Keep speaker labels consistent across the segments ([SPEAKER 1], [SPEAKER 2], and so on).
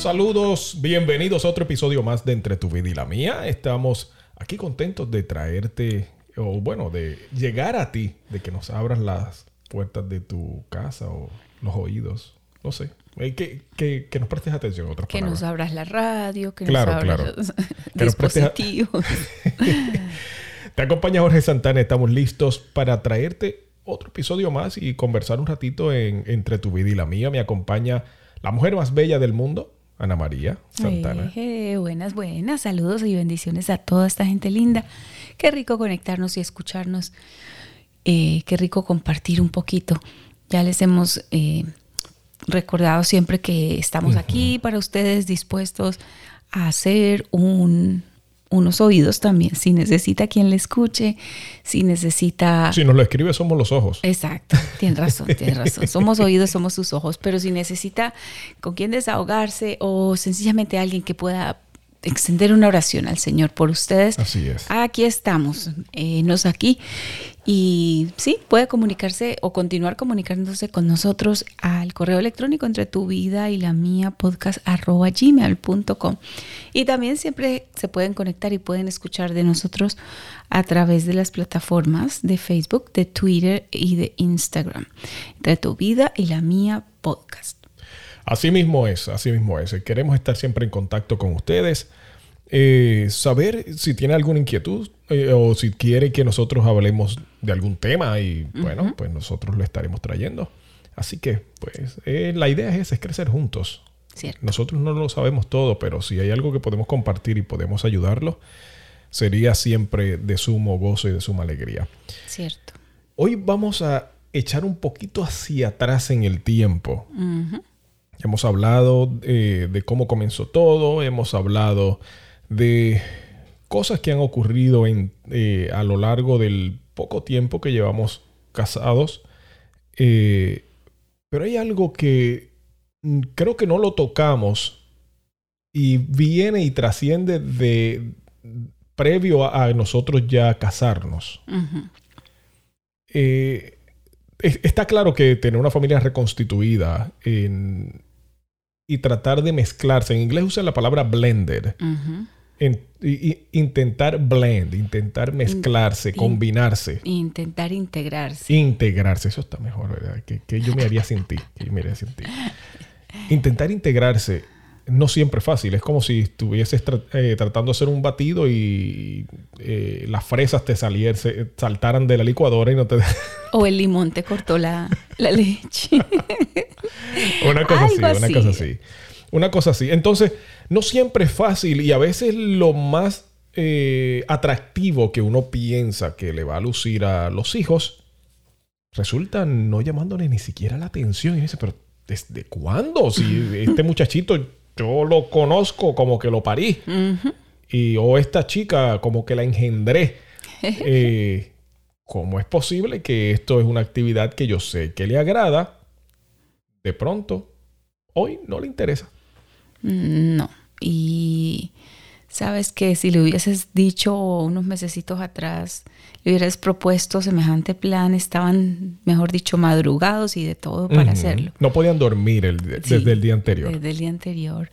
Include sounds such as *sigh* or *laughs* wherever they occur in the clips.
[SPEAKER 1] Saludos, bienvenidos a otro episodio más de Entre tu vida y la mía. Estamos aquí contentos de traerte, o bueno, de llegar a ti, de que nos abras las puertas de tu casa o los oídos, no sé. Eh, Que, que, que nos prestes atención a otras
[SPEAKER 2] Que
[SPEAKER 1] palabras.
[SPEAKER 2] nos abras la radio, que
[SPEAKER 1] Claro,
[SPEAKER 2] nos abras
[SPEAKER 1] claro.
[SPEAKER 2] los
[SPEAKER 1] Que nos prestes a-
[SPEAKER 2] dispositivos. *laughs*
[SPEAKER 1] Te acompaña Jorge Santana. Estamos listos para traerte otro episodio más y conversar un ratito en, entre tu vida y la mía. Me acompaña la mujer más bella del mundo, Ana María Santana.
[SPEAKER 2] Eh, buenas, buenas. Saludos y bendiciones a toda esta gente linda. Qué rico conectarnos y escucharnos. Eh, qué rico compartir un poquito. Ya les hemos eh, recordado siempre que estamos aquí para ustedes dispuestos a hacer un, unos oídos también. Si necesita quien le escuche, si necesita...
[SPEAKER 1] Si nos lo escribe, somos los ojos.
[SPEAKER 2] Exacto, tienes razón, tienes razón. *laughs* Somos oídos, somos sus ojos, pero si necesita con quien desahogarse o sencillamente alguien que pueda extender una oración al Señor por ustedes,
[SPEAKER 1] Así es.
[SPEAKER 2] aquí estamos, eh, nos aquí. Y sí, puede comunicarse o continuar comunicándose con nosotros al correo electrónico entre tu vida y la mía podcast arroba gmail.com. Y también siempre se pueden conectar y pueden escuchar de nosotros a través de las plataformas de Facebook, de Twitter y de Instagram. Entre tu vida y la mía podcast.
[SPEAKER 1] Así mismo es, así mismo es. Queremos estar siempre en contacto con ustedes. Eh, saber si tiene alguna inquietud eh, o si quiere que nosotros hablemos de algún tema y bueno, pues nosotros lo estaremos trayendo. Así que, pues, eh, la idea es es crecer juntos.
[SPEAKER 2] ¿Cierto?
[SPEAKER 1] Nosotros no lo sabemos todo, pero si hay algo que podemos compartir y podemos ayudarlo, sería siempre de sumo gozo y de suma alegría.
[SPEAKER 2] Cierto.
[SPEAKER 1] Hoy vamos a echar un poquito hacia atrás en el tiempo.
[SPEAKER 2] Ujú.
[SPEAKER 1] Hemos hablado eh, de cómo comenzó todo, hemos hablado de cosas que han ocurrido en, eh, a lo largo del poco tiempo que llevamos casados. Eh, pero hay algo que mm, creo que no lo tocamos y viene y trasciende de previo a, a nosotros ya casarnos. Eh, es- está claro que tener una familia reconstituida en- y tratar de mezclarse, en inglés usan la palabra blended,
[SPEAKER 2] Ujú.
[SPEAKER 1] en- y- y intentar blend, intentar mezclarse,
[SPEAKER 2] in-
[SPEAKER 1] combinarse,
[SPEAKER 2] Intentar integrarse.
[SPEAKER 1] integrarse, eso está mejor, ¿verdad? Que, que yo me haría sin ti, que yo me haría sin ti. Intentar integrarse no siempre es fácil, es como si estuvieses tra- eh, tratando de hacer un batido y eh, las fresas te saliese- saltaran de la licuadora y no te... *laughs*
[SPEAKER 2] O el limón te cortó la, la leche. *laughs*
[SPEAKER 1] Una cosa así, una cosa así. Una cosa así. Entonces, no siempre es fácil y a veces lo más eh, atractivo que uno piensa que le va a lucir a los hijos resulta no llamándole ni siquiera la atención. Y dice, pero ¿desde cuándo? Si *laughs* este muchachito yo lo conozco como que lo parí. Y o esta chica como que la engendré. *laughs* Eh, ¿Cómo es posible que esto es una actividad que yo sé que le agrada? De pronto, hoy no le interesa.
[SPEAKER 2] Mm, No. Y sabes que si le hubieses dicho unos mesecitos atrás, le hubieras propuesto semejante plan, estaban, mejor dicho, madrugados y de todo para hacerlo.
[SPEAKER 1] No podían dormir el-
[SPEAKER 2] Sí,
[SPEAKER 1] desde el día anterior.
[SPEAKER 2] Desde el día anterior.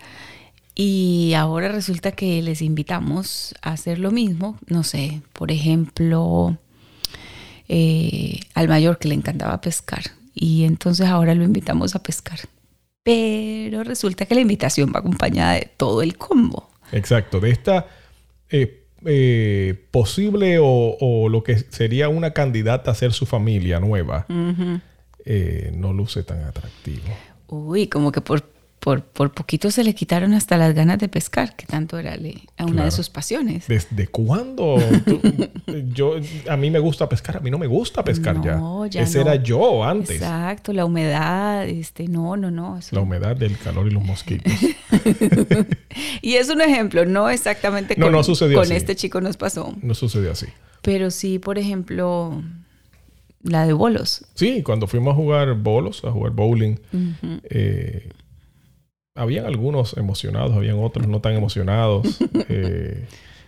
[SPEAKER 2] Y ahora resulta que les invitamos a hacer lo mismo. No sé, por ejemplo, eh, al mayor que le encantaba pescar. Y entonces ahora lo invitamos a pescar. Pero resulta que la invitación va acompañada de todo el combo.
[SPEAKER 1] Exacto. De esta eh, eh, posible o, o lo que sería una candidata a ser su familia nueva, eh, no luce tan atractivo.
[SPEAKER 2] Uy, como que por, por, por poquito se le quitaron hasta las ganas de pescar, que tanto era le- a una
[SPEAKER 1] Claro.
[SPEAKER 2] de sus pasiones.
[SPEAKER 1] ¿Desde cuándo? tú- yo, a mí me gusta pescar, a mí no me gusta pescar
[SPEAKER 2] No,
[SPEAKER 1] ya.
[SPEAKER 2] ya
[SPEAKER 1] Ese
[SPEAKER 2] no.
[SPEAKER 1] era yo antes.
[SPEAKER 2] Exacto, la humedad, este, no, no, no. eso-
[SPEAKER 1] La humedad, el calor y los mosquitos. *laughs*
[SPEAKER 2] Y es un ejemplo, no exactamente
[SPEAKER 1] No,
[SPEAKER 2] con,
[SPEAKER 1] no sucedió
[SPEAKER 2] con
[SPEAKER 1] así.
[SPEAKER 2] este chico nos pasó.
[SPEAKER 1] No sucedió así.
[SPEAKER 2] Pero sí, por ejemplo, la de bolos.
[SPEAKER 1] Sí, cuando fuimos a jugar bolos, a jugar bowling, eh, habían algunos emocionados, habían otros no tan emocionados. *laughs* Eh,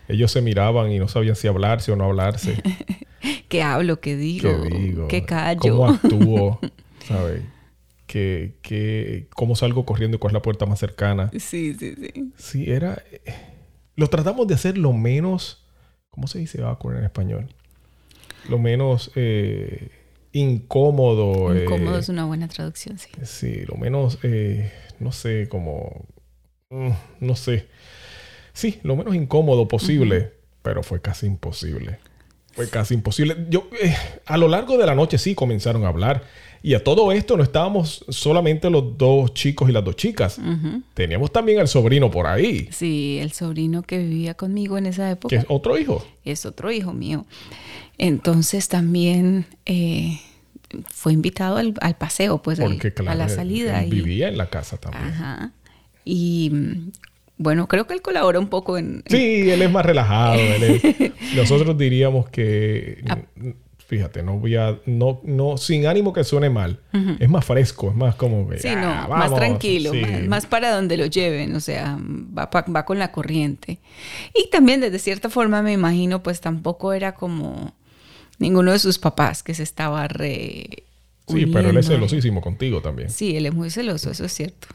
[SPEAKER 1] ellos se miraban y no sabían si hablarse o no hablarse. *laughs*
[SPEAKER 2] ¿Qué hablo? ¿Qué digo?
[SPEAKER 1] ¿Qué digo?
[SPEAKER 2] ¿Qué callo?
[SPEAKER 1] ¿Cómo actúo? *laughs* ¿Sabes? ¿Qué, qué, ¿Cómo salgo corriendo y cuál es la puerta más cercana?
[SPEAKER 2] Sí, sí, sí.
[SPEAKER 1] Sí, era... eh, Lo tratamos de hacer lo menos... ¿Cómo se dice awkward en español? Lo menos eh, incómodo. eh,
[SPEAKER 2] Incómodo es una buena traducción, sí.
[SPEAKER 1] Sí, lo menos, eh, no sé, como, mm, no sé. Sí, lo menos incómodo posible, pero fue casi imposible. Fue casi imposible. Yo, eh, a lo largo de la noche sí comenzaron a hablar. Y a todo esto no estábamos solamente los dos chicos y las dos chicas. Teníamos también al sobrino por ahí,
[SPEAKER 2] Sí, el sobrino que vivía conmigo en esa época
[SPEAKER 1] que es otro hijo.
[SPEAKER 2] es otro hijo mío. Entonces también eh, fue invitado al, al paseo, pues al-
[SPEAKER 1] Porque, claro,
[SPEAKER 2] a la salida.
[SPEAKER 1] él
[SPEAKER 2] y-
[SPEAKER 1] vivía en la casa también.
[SPEAKER 2] Ajá. Y bueno, creo que él colabora un poco en...
[SPEAKER 1] Sí, él es más relajado. él es- *laughs* nosotros diríamos que,
[SPEAKER 2] Ah.
[SPEAKER 1] fíjate, no voy a, no, no, sin ánimo que suene mal, es más fresco, es más como
[SPEAKER 2] Sí,
[SPEAKER 1] "Ah,
[SPEAKER 2] no, más
[SPEAKER 1] vamos",
[SPEAKER 2] tranquilo,
[SPEAKER 1] sí.
[SPEAKER 2] más, más para donde lo lleven, o sea, va, va con la corriente. Y también desde cierta forma me imagino, pues tampoco era como ninguno de sus papás que se estaba re...
[SPEAKER 1] Sí, pero él es celosísimo contigo también.
[SPEAKER 2] Sí, él es muy celoso, eso es cierto.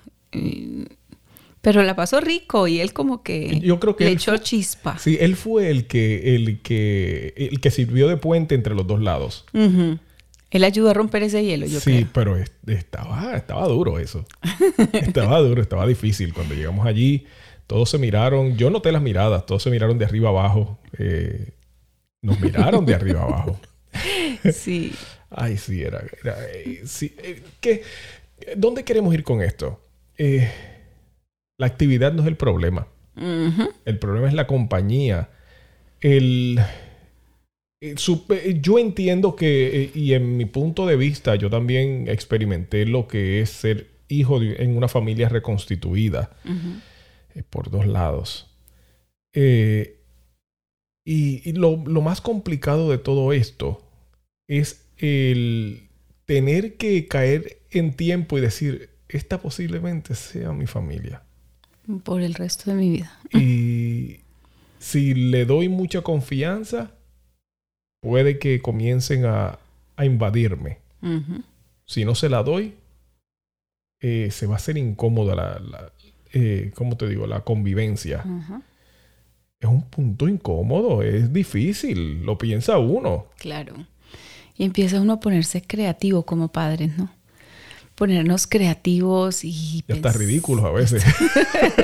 [SPEAKER 2] Pero la pasó rico y él como que
[SPEAKER 1] Yo creo que
[SPEAKER 2] le echó
[SPEAKER 1] fue-
[SPEAKER 2] chispa.
[SPEAKER 1] Sí, él fue el que, el que, el que sirvió de puente entre los dos lados.
[SPEAKER 2] Él ayudó a romper ese hielo, yo
[SPEAKER 1] sí,
[SPEAKER 2] creo.
[SPEAKER 1] pero es- estaba, estaba duro eso. *laughs* estaba duro, estaba difícil. Cuando llegamos allí, todos se miraron. Yo noté las miradas, todos se miraron de arriba abajo. eh, nos miraron de arriba abajo. *laughs*
[SPEAKER 2] Sí.
[SPEAKER 1] Ay, sí, era. era, eh, sí, eh, ¿qué? ¿Dónde queremos ir con esto? Eh, la actividad no es el problema. El problema es la compañía. El, su- yo entiendo que, y en mi punto de vista, yo también experimenté lo que es ser hijo de- en una familia reconstituida eh, por dos lados. Eh, y y lo, lo más complicado de todo esto es el tener que caer en tiempo y decir, esta posiblemente sea mi familia.
[SPEAKER 2] Por el resto de mi vida.
[SPEAKER 1] Y *laughs* si le doy mucha confianza, puede que comiencen a, a invadirme. Si no se la doy, eh, se va a hacer incómoda la, la eh, ¿cómo te digo? La convivencia. Es un punto incómodo, es difícil, lo piensa uno.
[SPEAKER 2] Claro. Y empieza uno a ponerse creativo como padres, ¿no? Ponernos creativos y...
[SPEAKER 1] Ya está
[SPEAKER 2] pens-
[SPEAKER 1] ridículo a *laughs* veces.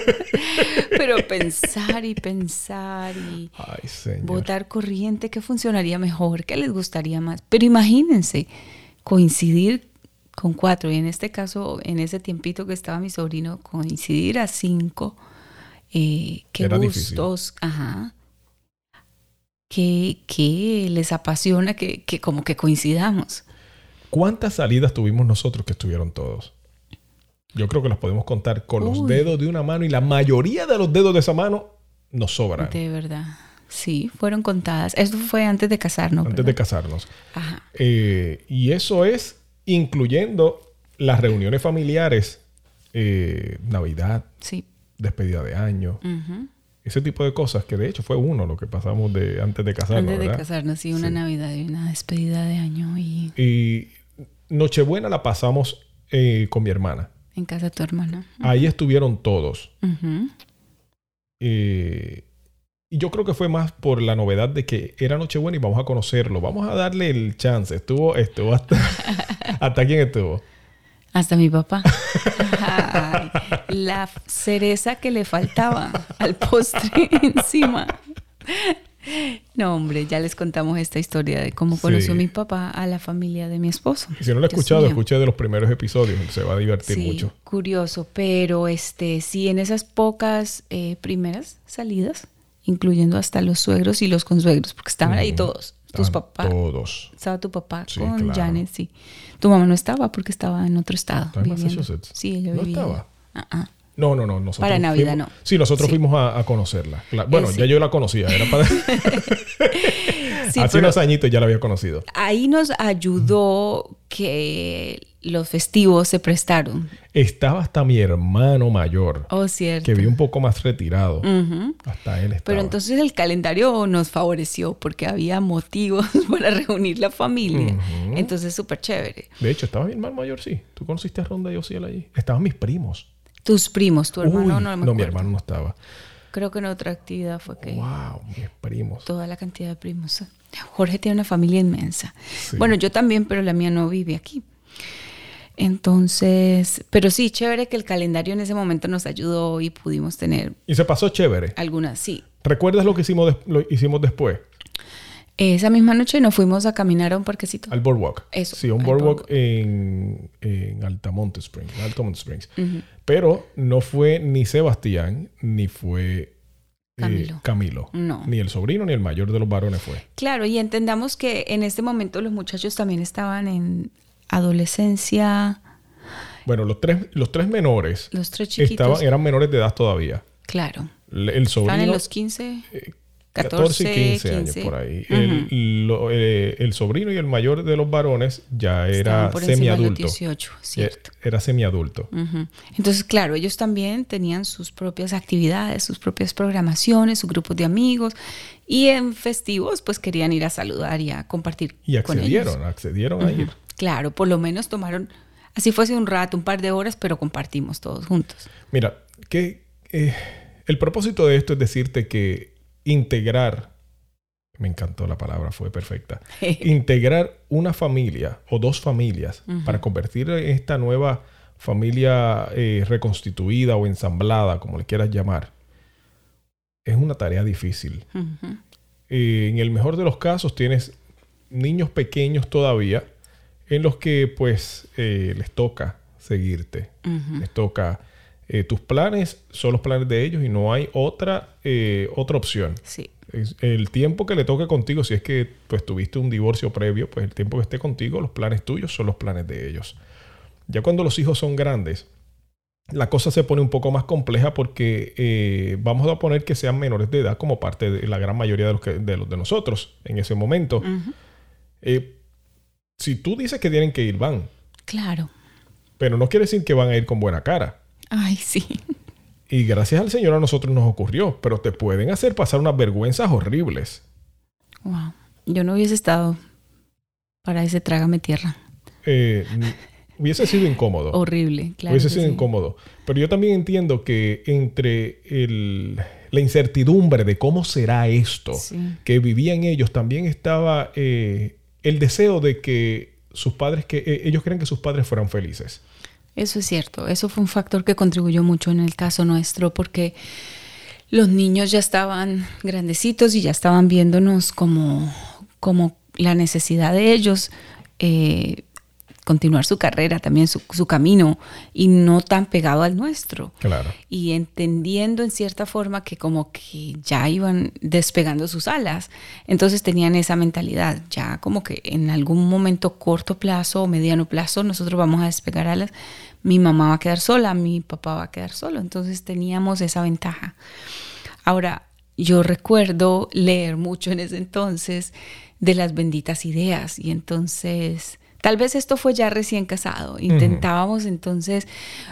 [SPEAKER 1] *laughs*
[SPEAKER 2] Pero pensar y pensar y
[SPEAKER 1] Ay, señor.
[SPEAKER 2] votar corriente, ¿qué funcionaría mejor? ¿Qué les gustaría más? Pero imagínense, coincidir con cuatro, y en este caso, en ese tiempito que estaba mi sobrino, coincidir a cinco, eh, qué
[SPEAKER 1] Era difícil.
[SPEAKER 2] gustos, ajá, que, que les apasiona que, que como que coincidamos.
[SPEAKER 1] ¿Cuántas salidas tuvimos nosotros que estuvieron todos? Yo creo que las podemos contar con los dedos de una mano y la mayoría de los dedos de esa mano nos sobran
[SPEAKER 2] De verdad. Sí, fueron contadas. Eso fue antes de casarnos.
[SPEAKER 1] antes de casarnos.
[SPEAKER 2] Ajá.
[SPEAKER 1] Eh, y eso es incluyendo las reuniones familiares, eh, Navidad,
[SPEAKER 2] Sí.
[SPEAKER 1] Despedida de año, ese tipo de cosas que de hecho fue uno lo que pasamos de antes de casarnos.
[SPEAKER 2] Antes de
[SPEAKER 1] ¿verdad?
[SPEAKER 2] casarnos, sí, una
[SPEAKER 1] Sí.
[SPEAKER 2] Navidad y una despedida de año y
[SPEAKER 1] Y Nochebuena la pasamos eh, con mi hermana.
[SPEAKER 2] en casa de tu hermana.
[SPEAKER 1] Ahí estuvieron todos. Eh, y yo creo que fue más por la novedad de que era Nochebuena y vamos a conocerlo. Vamos a darle el chance. Estuvo, estuvo hasta, *laughs* hasta quién estuvo.
[SPEAKER 2] Hasta mi papá. *laughs* Ay, la cereza que le faltaba al postre *laughs* encima. No, hombre, ya les contamos esta historia de cómo
[SPEAKER 1] Sí.
[SPEAKER 2] conoció mi papá a la familia de mi esposo.
[SPEAKER 1] Si no lo he escuchado, escuché de los primeros episodios. Se va a divertir
[SPEAKER 2] Sí,
[SPEAKER 1] mucho.
[SPEAKER 2] curioso, pero este sí en esas pocas eh, primeras salidas, incluyendo hasta los suegros y los consuegros, porque estaban ahí todos. Tus papás.
[SPEAKER 1] Todos.
[SPEAKER 2] Estaba tu papá
[SPEAKER 1] Sí,
[SPEAKER 2] con
[SPEAKER 1] claro.
[SPEAKER 2] Janet, sí. Tu mamá no estaba porque estaba en otro estado.
[SPEAKER 1] ¿Estaba en. Massachusetts?
[SPEAKER 2] Sí, ella
[SPEAKER 1] ¿No
[SPEAKER 2] vivía.
[SPEAKER 1] estaba?
[SPEAKER 2] Ah.
[SPEAKER 1] No, no, no. Nosotros
[SPEAKER 2] Para Navidad,
[SPEAKER 1] fuimos-
[SPEAKER 2] no.
[SPEAKER 1] Sí, nosotros
[SPEAKER 2] Sí.
[SPEAKER 1] fuimos a, a conocerla. Bueno,
[SPEAKER 2] sí.
[SPEAKER 1] ya yo la conocía. Era para... *laughs*
[SPEAKER 2] Sí, *laughs*
[SPEAKER 1] Hace unos añitos ya la había conocido.
[SPEAKER 2] ahí nos ayudó que los festivos se prestaron.
[SPEAKER 1] Estaba hasta mi hermano mayor,
[SPEAKER 2] Oh, cierto.
[SPEAKER 1] que vi un poco más retirado.
[SPEAKER 2] Ujú.
[SPEAKER 1] Hasta él estaba.
[SPEAKER 2] Pero entonces el calendario nos favoreció porque había motivos *laughs* para reunir la familia.
[SPEAKER 1] Ujú.
[SPEAKER 2] Entonces, súper chévere.
[SPEAKER 1] De hecho, estaba mi hermano mayor, sí. ¿Tú conociste a Ronda y Ociel allí? Estaban mis primos.
[SPEAKER 2] Tus primos, tu hermano,
[SPEAKER 1] Uy,
[SPEAKER 2] no me acuerdo.
[SPEAKER 1] mi hermano no estaba.
[SPEAKER 2] Creo que en otra actividad fue que
[SPEAKER 1] Wow, mis primos.
[SPEAKER 2] toda la cantidad de primos. Jorge tiene una familia inmensa.
[SPEAKER 1] Sí.
[SPEAKER 2] Bueno, yo también, pero la mía no vive aquí. Entonces, pero sí, chévere que el calendario en ese momento nos ayudó y pudimos tener
[SPEAKER 1] Y se pasó chévere.
[SPEAKER 2] algunas, sí.
[SPEAKER 1] ¿Recuerdas lo que hicimos, lo hicimos después?
[SPEAKER 2] Esa misma noche nos fuimos a caminar a un parquecito.
[SPEAKER 1] Al boardwalk.
[SPEAKER 2] Eso,
[SPEAKER 1] Sí, un
[SPEAKER 2] al
[SPEAKER 1] boardwalk,
[SPEAKER 2] boardwalk.
[SPEAKER 1] En, en Altamonte Springs. Altamonte Springs. Pero no fue ni Sebastián, ni fue eh,
[SPEAKER 2] Camilo.
[SPEAKER 1] Camilo.
[SPEAKER 2] No.
[SPEAKER 1] Ni el sobrino, ni el mayor de los varones fue.
[SPEAKER 2] Claro, y entendamos que en este momento los muchachos también estaban en adolescencia,
[SPEAKER 1] Bueno, los tres, los tres menores
[SPEAKER 2] los tres chiquitos.
[SPEAKER 1] estaban, eran menores de edad todavía.
[SPEAKER 2] Claro,
[SPEAKER 1] El sobrino...
[SPEAKER 2] estaban en los 15, 14,
[SPEAKER 1] 14 y 15, años
[SPEAKER 2] 15.
[SPEAKER 1] por ahí.
[SPEAKER 2] Ujú.
[SPEAKER 1] el, lo- eh, el sobrino y el mayor de los varones ya era semiadulto.
[SPEAKER 2] 18, cierto.
[SPEAKER 1] Era semiadulto.
[SPEAKER 2] Entonces, claro, ellos también tenían sus propias actividades, sus propias programaciones, sus grupos de amigos y en festivos pues querían ir a saludar y a compartir
[SPEAKER 1] Y
[SPEAKER 2] con ellos.
[SPEAKER 1] accedieron, accedieron a ir.
[SPEAKER 2] Claro, por lo menos tomaron, así fuese un rato, un par de horas, pero compartimos todos juntos.
[SPEAKER 1] Mira, que eh, el propósito de esto es decirte que integrar, me encantó la palabra, fue perfecta. *laughs* integrar una familia o dos familias para convertir esta nueva familia eh, reconstituida o ensamblada, como le quieras llamar, es una tarea difícil. Eh, en el mejor de los casos tienes niños pequeños todavía en los que pues eh, les toca seguirte, les toca eh, tus planes son los planes de ellos y no hay otra eh, otra opción.
[SPEAKER 2] Sí.
[SPEAKER 1] Es el tiempo que le toque contigo, si es que pues tuviste un divorcio previo, pues el tiempo que esté contigo, los planes tuyos son los planes de ellos. Ya cuando los hijos son grandes, la cosa se pone un poco más compleja porque eh, vamos a poner que sean menores de edad como parte de la gran mayoría de los, que- de, los de nosotros en ese momento. Si tú dices que tienen que ir, van,
[SPEAKER 2] Claro.
[SPEAKER 1] pero no quiere decir que van a ir con buena cara.
[SPEAKER 2] Ay, sí.
[SPEAKER 1] Y gracias al Señor a nosotros nos ocurrió, pero te pueden hacer pasar unas vergüenzas horribles.
[SPEAKER 2] Wow. Yo no hubiese estado para ese trágame tierra.
[SPEAKER 1] Eh, hubiese sido incómodo.
[SPEAKER 2] Horrible, claro.
[SPEAKER 1] hubiese sido
[SPEAKER 2] sí.
[SPEAKER 1] incómodo. Pero yo también entiendo que entre el- la incertidumbre de cómo será esto
[SPEAKER 2] Sí.
[SPEAKER 1] que vivían ellos, también estaba eh, el deseo de que sus padres, que eh, ellos creen que sus padres fueran felices.
[SPEAKER 2] Eso es cierto. Eso fue un factor que contribuyó mucho en el caso nuestro porque los niños ya estaban grandecitos y ya estaban viéndonos como, como la necesidad de ellos eh, continuar su carrera, también su, su camino y no tan pegado al nuestro.
[SPEAKER 1] Claro.
[SPEAKER 2] y entendiendo en cierta forma que como que ya iban despegando sus alas. Entonces tenían esa mentalidad, ya como que en algún momento corto plazo o mediano plazo nosotros vamos a despegar alas, mi mamá va a quedar sola, mi papá va a quedar solo. Entonces teníamos esa ventaja. Ahora, yo recuerdo leer mucho en ese entonces de las benditas ideas y entonces tal vez esto fue ya recién casado. Intentábamos entonces,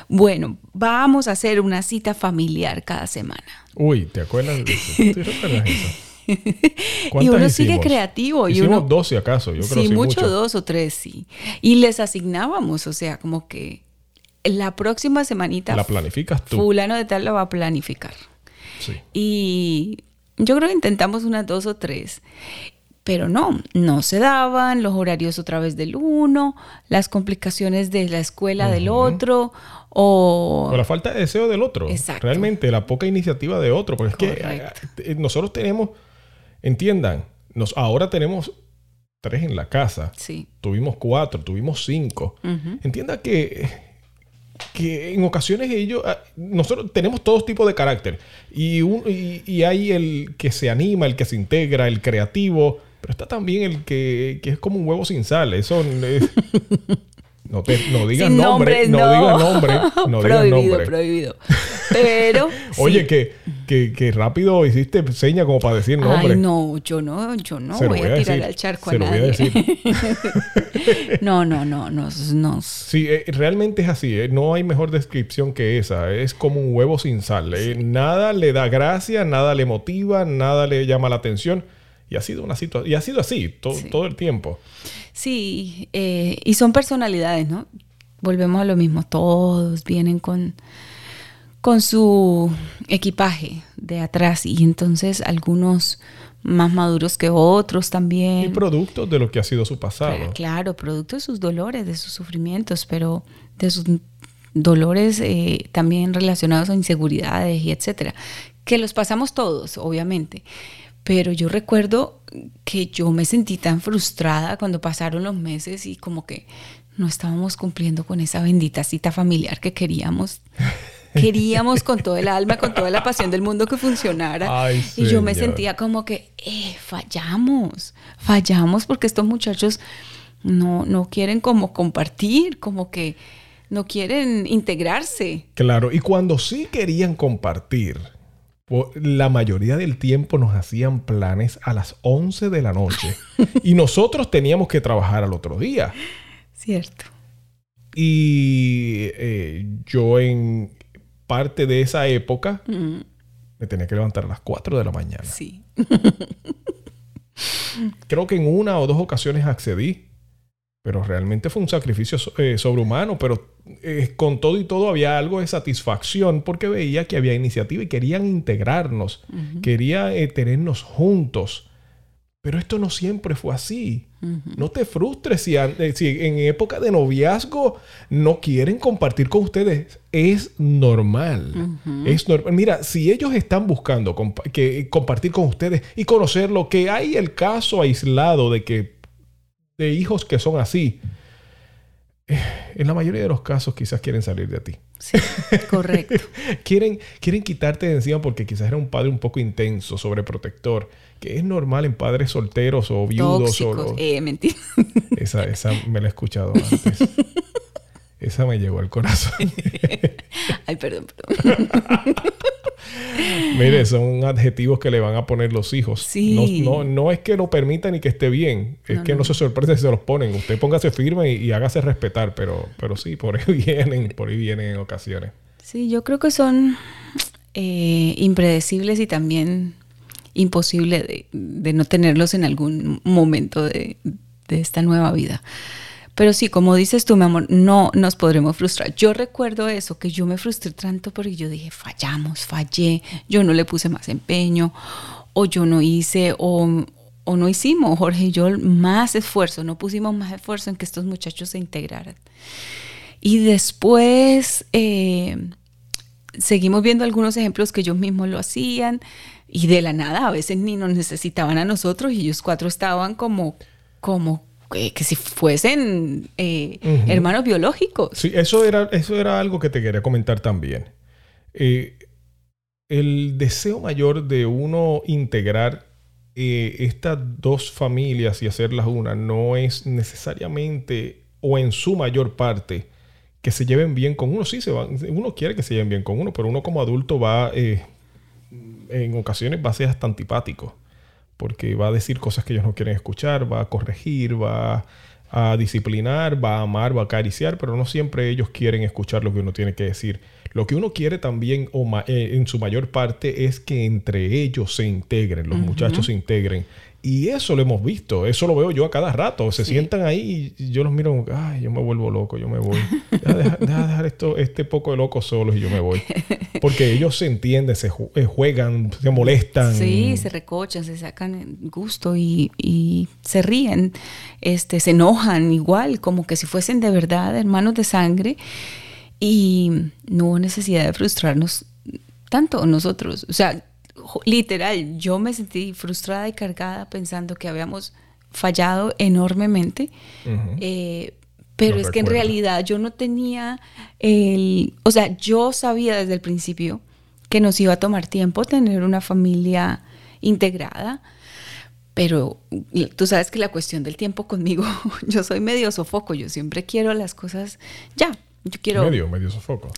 [SPEAKER 2] bueno, vamos a hacer una cita familiar cada semana.
[SPEAKER 1] Uy, ¿te acuerdas de eso? ¿Te recuerdas eso? *laughs*
[SPEAKER 2] Y
[SPEAKER 1] ¿Cuántas
[SPEAKER 2] uno sigue
[SPEAKER 1] hicimos?
[SPEAKER 2] creativo. Y
[SPEAKER 1] Hicimos
[SPEAKER 2] uno,
[SPEAKER 1] dos si acaso, yo creo
[SPEAKER 2] sí,
[SPEAKER 1] sí
[SPEAKER 2] mucho, dos o tres, sí. Y les asignábamos, o sea, como que la próxima semanita
[SPEAKER 1] La planificas tú.
[SPEAKER 2] fulano de tal lo va a planificar.
[SPEAKER 1] Sí.
[SPEAKER 2] Y yo creo que intentamos unas dos o tres. Pero no, no se daban los horarios otra vez del uno, las complicaciones de la escuela del otro, o...
[SPEAKER 1] O la falta de deseo del otro.
[SPEAKER 2] Exacto.
[SPEAKER 1] Realmente la poca iniciativa de otro. Porque es que eh, eh, nosotros tenemos Entiendan, nos, ahora tenemos tres en la casa.
[SPEAKER 2] Sí.
[SPEAKER 1] Tuvimos cuatro, tuvimos cinco. Entienda que, que en ocasiones ellos, ah, nosotros tenemos todos tipos de carácter. Y, un- y, y hay el que se anima, el que se integra, el creativo. Pero está también el que, que es como un huevo sin sal. Eso es- *laughs* no, te, no digas
[SPEAKER 2] Sin
[SPEAKER 1] nombre, no,
[SPEAKER 2] no.
[SPEAKER 1] digas nombre. No *laughs* digas
[SPEAKER 2] prohibido,
[SPEAKER 1] nombre.
[SPEAKER 2] prohibido. Pero. *laughs*
[SPEAKER 1] Oye,
[SPEAKER 2] sí.
[SPEAKER 1] que, que, que rápido hiciste seña como para decir nombre.
[SPEAKER 2] Ay, no, yo no, yo no voy,
[SPEAKER 1] voy
[SPEAKER 2] a tirar
[SPEAKER 1] decir,
[SPEAKER 2] al charco a nadie.
[SPEAKER 1] decir.
[SPEAKER 2] no, no, no, no, no.
[SPEAKER 1] Sí, eh, realmente es así. eh, No hay mejor descripción que esa. Es como un huevo sin sal. eh, Nada le da gracia, nada le motiva, nada le llama la atención. Y ha sido una situación. Y ha sido así to-
[SPEAKER 2] Sí.
[SPEAKER 1] todo el tiempo.
[SPEAKER 2] Sí, eh, y son personalidades, ¿no? Volvemos a lo mismo, todos vienen con, con su equipaje de atrás y entonces algunos más maduros que otros también.
[SPEAKER 1] Y producto de lo que ha sido su pasado.
[SPEAKER 2] Cla- Claro, producto de sus dolores, de sus sufrimientos, pero de sus dolores eh, también relacionados a inseguridades y etcétera, que los pasamos todos, obviamente. Pero yo recuerdo que yo me sentí tan frustrada cuando pasaron los meses y como que no estábamos cumpliendo con esa bendita cita familiar que queríamos. *laughs* Queríamos con todo el alma, con toda la pasión del mundo que funcionara.
[SPEAKER 1] Ay,
[SPEAKER 2] y yo me sentía como que eh, fallamos, fallamos porque estos muchachos no, no quieren como compartir, como que no quieren integrarse.
[SPEAKER 1] Claro, y cuando sí querían compartir, la mayoría del tiempo nos hacían planes a las 11 de la noche. *laughs* y nosotros teníamos que trabajar al otro día.
[SPEAKER 2] Cierto.
[SPEAKER 1] Y eh, yo en parte de esa época
[SPEAKER 2] Mm,
[SPEAKER 1] me tenía que levantar a las 4 de la mañana.
[SPEAKER 2] sí.
[SPEAKER 1] Creo que en una o dos ocasiones accedí, pero realmente fue un sacrificio eh, sobrehumano, pero eh, con todo y todo había algo de satisfacción porque veía que había iniciativa y querían integrarnos, quería eh, tenernos juntos. Pero esto no siempre fue así. No te frustres si, si en época de noviazgo no quieren compartir con ustedes. Es normal. Es normal. Mira, si ellos están buscando que, compartir con ustedes y conocer lo que hay el caso aislado de que de hijos que son así, eh, en la mayoría de los casos quizás quieren salir de ti.
[SPEAKER 2] Sí, correcto. *laughs*
[SPEAKER 1] quieren, quieren quitarte de encima porque quizás era un padre un poco intenso, sobreprotector, que es normal en padres solteros o viudos.
[SPEAKER 2] Tóxicos.
[SPEAKER 1] o-
[SPEAKER 2] Eh, mentira. *laughs*
[SPEAKER 1] esa, esa me la he escuchado antes. *laughs* esa me llegó al corazón.
[SPEAKER 2] Ay, perdón, perdón.
[SPEAKER 1] Mire, son adjetivos que le van a poner los hijos.
[SPEAKER 2] Sí.
[SPEAKER 1] No, no, no es que lo permitan y que esté bien. Es
[SPEAKER 2] No,
[SPEAKER 1] que no. se sorprende si se los ponen. Usted póngase firme y, y hágase respetar. Pero, pero sí, por ahí *laughs* vienen, por ahí vienen en ocasiones.
[SPEAKER 2] Sí, yo creo que son eh, impredecibles y también imposible de, de no tenerlos en algún momento de, de esta nueva vida. Pero sí, como dices tú, mi amor, no nos podremos frustrar. Yo recuerdo eso, que yo me frustré tanto porque yo dije, fallamos, fallé, yo no le puse más empeño, o yo no hice, o, o no hicimos, Jorge y yo, más esfuerzo, no pusimos más esfuerzo en que estos muchachos se integraran. Y después eh, seguimos viendo algunos ejemplos que ellos mismos lo hacían y de la nada a veces ni nos necesitaban a nosotros y ellos cuatro estaban como, como que, que si fuesen eh, hermanos biológicos.
[SPEAKER 1] Sí, eso era, eso era algo que te quería comentar también. Eh, el deseo mayor de uno integrar eh, estas dos familias y hacerlas una no es necesariamente o en su mayor parte que se lleven bien con uno. Sí, se van, uno quiere que se lleven bien con uno, pero uno como adulto va, eh, en ocasiones va a ser hasta antipático porque va a decir cosas que ellos no quieren escuchar, va a corregir, va a disciplinar, va a amar, va a acariciar, pero no siempre ellos quieren escuchar lo que uno tiene que decir. Lo que uno quiere también, o ma- eh, en su mayor parte, es que entre ellos se integren, los muchachos se integren. Y eso lo hemos visto, eso lo veo yo a cada rato. Se
[SPEAKER 2] Sí.
[SPEAKER 1] sientan ahí y yo los miro ay, yo me vuelvo loco, yo me voy. Deja, deja- deja dejar esto, este poco de locos solos y yo me voy. *laughs* Porque ellos se entienden, se eh, juegan, se molestan.
[SPEAKER 2] Sí, se recochan, se sacan gusto y, y se ríen, este, se enojan igual, como que si fuesen de verdad hermanos de sangre. Y no hubo necesidad de frustrarnos tanto nosotros. O sea, literal, yo me sentí frustrada y cargada pensando que habíamos fallado enormemente. Eh, pero es que en realidad yo no tenía el, o sea, yo sabía desde el principio que nos iba a tomar tiempo tener una familia integrada, pero tú sabes que la cuestión del tiempo conmigo, *laughs* yo soy medio sofoco, yo siempre quiero las cosas ya, yo quiero
[SPEAKER 1] Medio, medio sofoco.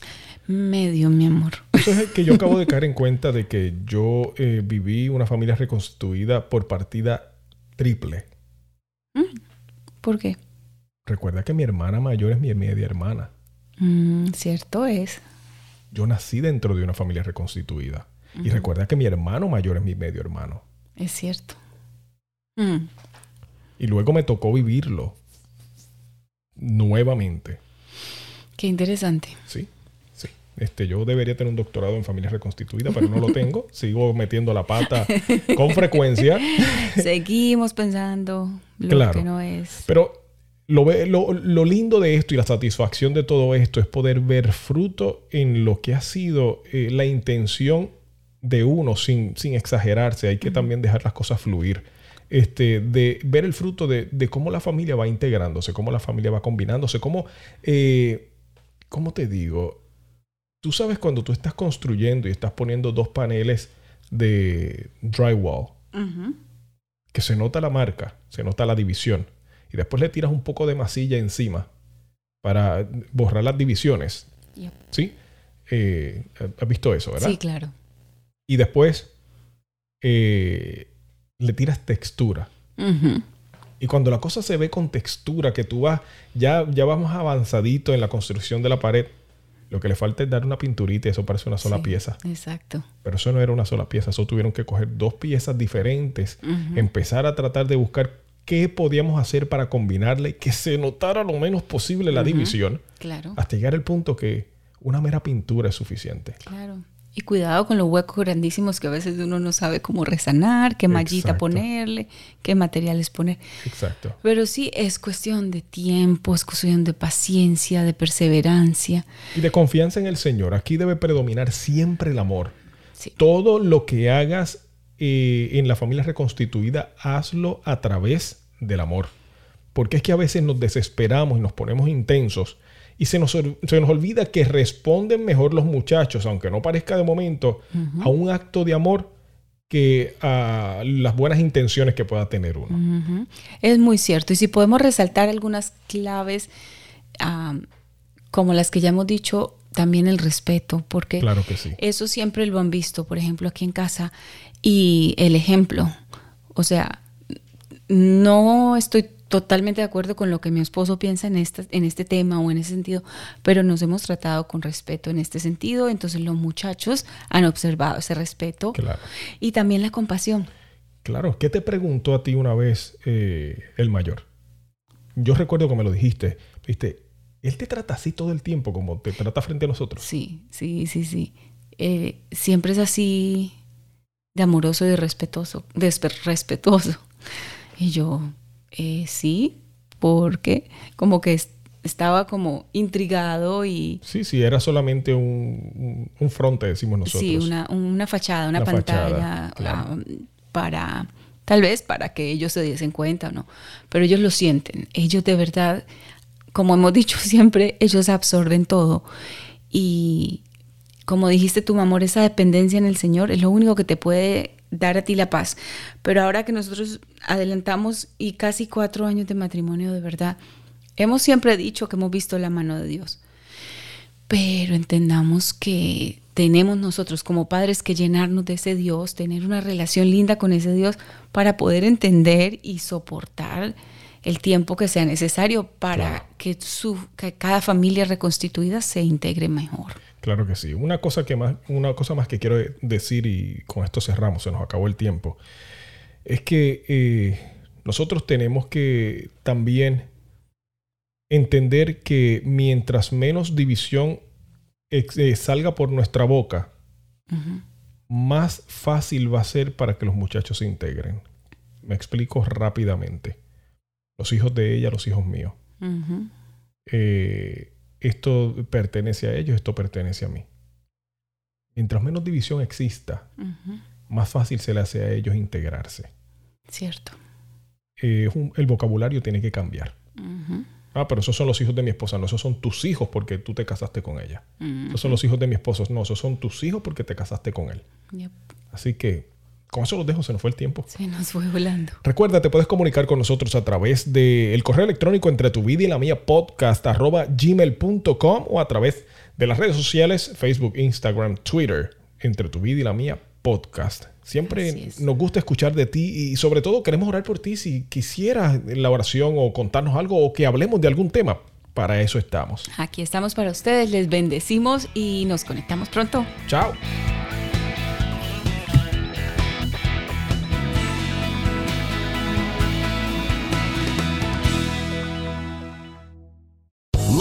[SPEAKER 2] Medio, mi amor.
[SPEAKER 1] Eso es que yo acabo de caer en cuenta de que yo eh, viví una familia reconstruida por partida triple.
[SPEAKER 2] ¿Por qué?
[SPEAKER 1] Recuerda que mi hermana mayor es mi media hermana.
[SPEAKER 2] Mm, cierto es.
[SPEAKER 1] Yo nací dentro de una familia reconstituida. Y recuerda que mi hermano mayor es mi medio hermano.
[SPEAKER 2] Es cierto. Mm,
[SPEAKER 1] Y luego me tocó vivirlo nuevamente.
[SPEAKER 2] qué interesante.
[SPEAKER 1] Sí. Este, yo debería tener un doctorado en familia reconstituida, pero no lo tengo. *laughs* Sigo metiendo la pata con frecuencia. *laughs*
[SPEAKER 2] Seguimos pensando lo
[SPEAKER 1] Claro.
[SPEAKER 2] que no es.
[SPEAKER 1] Pero lo, lo, lo lindo de esto y la satisfacción de todo esto es poder ver fruto en lo que ha sido eh, la intención de uno sin, sin exagerarse. Hay que también dejar las cosas fluir. Este, de ver el fruto de, de cómo la familia va integrándose, cómo la familia va combinándose, cómo, eh, ¿cómo te digo? Tú sabes cuando tú estás construyendo y estás poniendo dos paneles de drywall, que se nota la marca, se nota la división, y después le tiras un poco de masilla encima para borrar las divisiones,
[SPEAKER 2] Yep.
[SPEAKER 1] ¿sí? Eh, ¿Has visto eso, verdad?
[SPEAKER 2] Sí, claro.
[SPEAKER 1] Y después eh, le tiras textura. Y cuando la cosa se ve con textura, que tú vas, ya, ya vamos avanzadito en la construcción de la pared, lo que le falta es dar una pinturita y eso parece una sola
[SPEAKER 2] Sí,
[SPEAKER 1] pieza.
[SPEAKER 2] Exacto.
[SPEAKER 1] Pero eso no era una sola pieza, eso tuvieron que coger dos piezas diferentes, empezar a tratar de buscar qué podíamos hacer para combinarle, que se notara lo menos posible la división,
[SPEAKER 2] Claro,
[SPEAKER 1] hasta llegar al punto que una mera pintura es suficiente.
[SPEAKER 2] claro. Y cuidado con los huecos grandísimos que a veces uno no sabe cómo resanar, qué mallita
[SPEAKER 1] Exacto.
[SPEAKER 2] ponerle, qué materiales poner.
[SPEAKER 1] Exacto.
[SPEAKER 2] Pero sí es cuestión de tiempo, es cuestión de paciencia, de perseverancia.
[SPEAKER 1] Y de confianza en el Señor. Aquí debe predominar siempre el amor.
[SPEAKER 2] Sí.
[SPEAKER 1] Todo lo que hagas eh, en la familia reconstituida, hazlo a través del amor. Porque es que a veces nos desesperamos y nos ponemos intensos y se nos, se nos olvida que responden mejor los muchachos, aunque no parezca de momento, a un acto de amor que a las buenas intenciones que pueda tener uno.
[SPEAKER 2] Es muy cierto. Y si podemos resaltar algunas claves, am, como las que ya hemos dicho, también el respeto, porque
[SPEAKER 1] Claro que sí.
[SPEAKER 2] eso siempre lo han visto, por ejemplo, aquí en casa. Y el ejemplo, o sea, no estoy totalmente de acuerdo con lo que mi esposo piensa en este, en este tema o en ese sentido, pero nos hemos tratado con respeto en este sentido, entonces los muchachos han observado ese respeto
[SPEAKER 1] Claro.
[SPEAKER 2] y también la compasión.
[SPEAKER 1] Claro, ¿qué te preguntó a ti una vez eh, el mayor? Yo recuerdo que me lo dijiste, viste, él te trata así todo el tiempo, como te trata frente a nosotros.
[SPEAKER 2] Sí, sí, sí, sí. Eh, siempre es así de amoroso y de respetuoso, de espe- respetuoso. Y yo, eh, sí, porque como que es- estaba como intrigado y
[SPEAKER 1] Sí, sí, era solamente un, un, fronte, decimos nosotros.
[SPEAKER 2] sí, una, una fachada, una,
[SPEAKER 1] Una
[SPEAKER 2] pantalla
[SPEAKER 1] fachada, claro.
[SPEAKER 2] ah, para, tal vez para que ellos se diesen cuenta o no, pero ellos lo sienten, ellos de verdad, como hemos *laughs* dicho siempre, ellos absorben todo y como dijiste tu amor, esa dependencia en el Señor es lo único que te puede dar a ti la paz. Pero ahora que nosotros adelantamos y casi cuatro años de matrimonio, de verdad, hemos siempre dicho que hemos visto la mano de Dios. Pero entendamos que tenemos nosotros como padres que llenarnos de ese Dios, tener una relación linda con ese Dios para poder entender y soportar el tiempo que sea necesario para
[SPEAKER 1] Claro.
[SPEAKER 2] que, su, que cada familia reconstituida se integre mejor.
[SPEAKER 1] Claro que sí. Una cosa, que más, una cosa más que quiero decir, y con esto cerramos, se nos acabó el tiempo, es que eh, nosotros tenemos que también entender que mientras menos división eh, salga por nuestra boca, más fácil va a ser para que los muchachos se integren. Me explico rápidamente. Los hijos de ella, los hijos míos. Eh, esto pertenece a ellos, esto pertenece a mí. Mientras menos división exista, más fácil se le hace a ellos integrarse.
[SPEAKER 2] Cierto.
[SPEAKER 1] Eh, el vocabulario tiene que cambiar. Ah, pero esos son los hijos de mi esposa. No, esos son tus hijos porque tú te casaste con ella. Esos son los hijos de mi esposo. No, esos son tus hijos porque te casaste con él. Así que con eso los dejo, se nos fue el tiempo.
[SPEAKER 2] Se nos fue volando.
[SPEAKER 1] Recuerda, te puedes comunicar con nosotros a través del correo electrónico entre tu vida y la mía podcast arroba gmail.com o a través de las redes sociales Facebook, Instagram, Twitter, entre tu vida y la mía podcast. Siempre nos gusta escuchar de ti y sobre todo queremos orar por ti si quisieras la oración o contarnos algo o que hablemos de algún tema. Para eso estamos.
[SPEAKER 2] Aquí estamos para ustedes, les bendecimos y nos conectamos pronto.
[SPEAKER 1] Chao.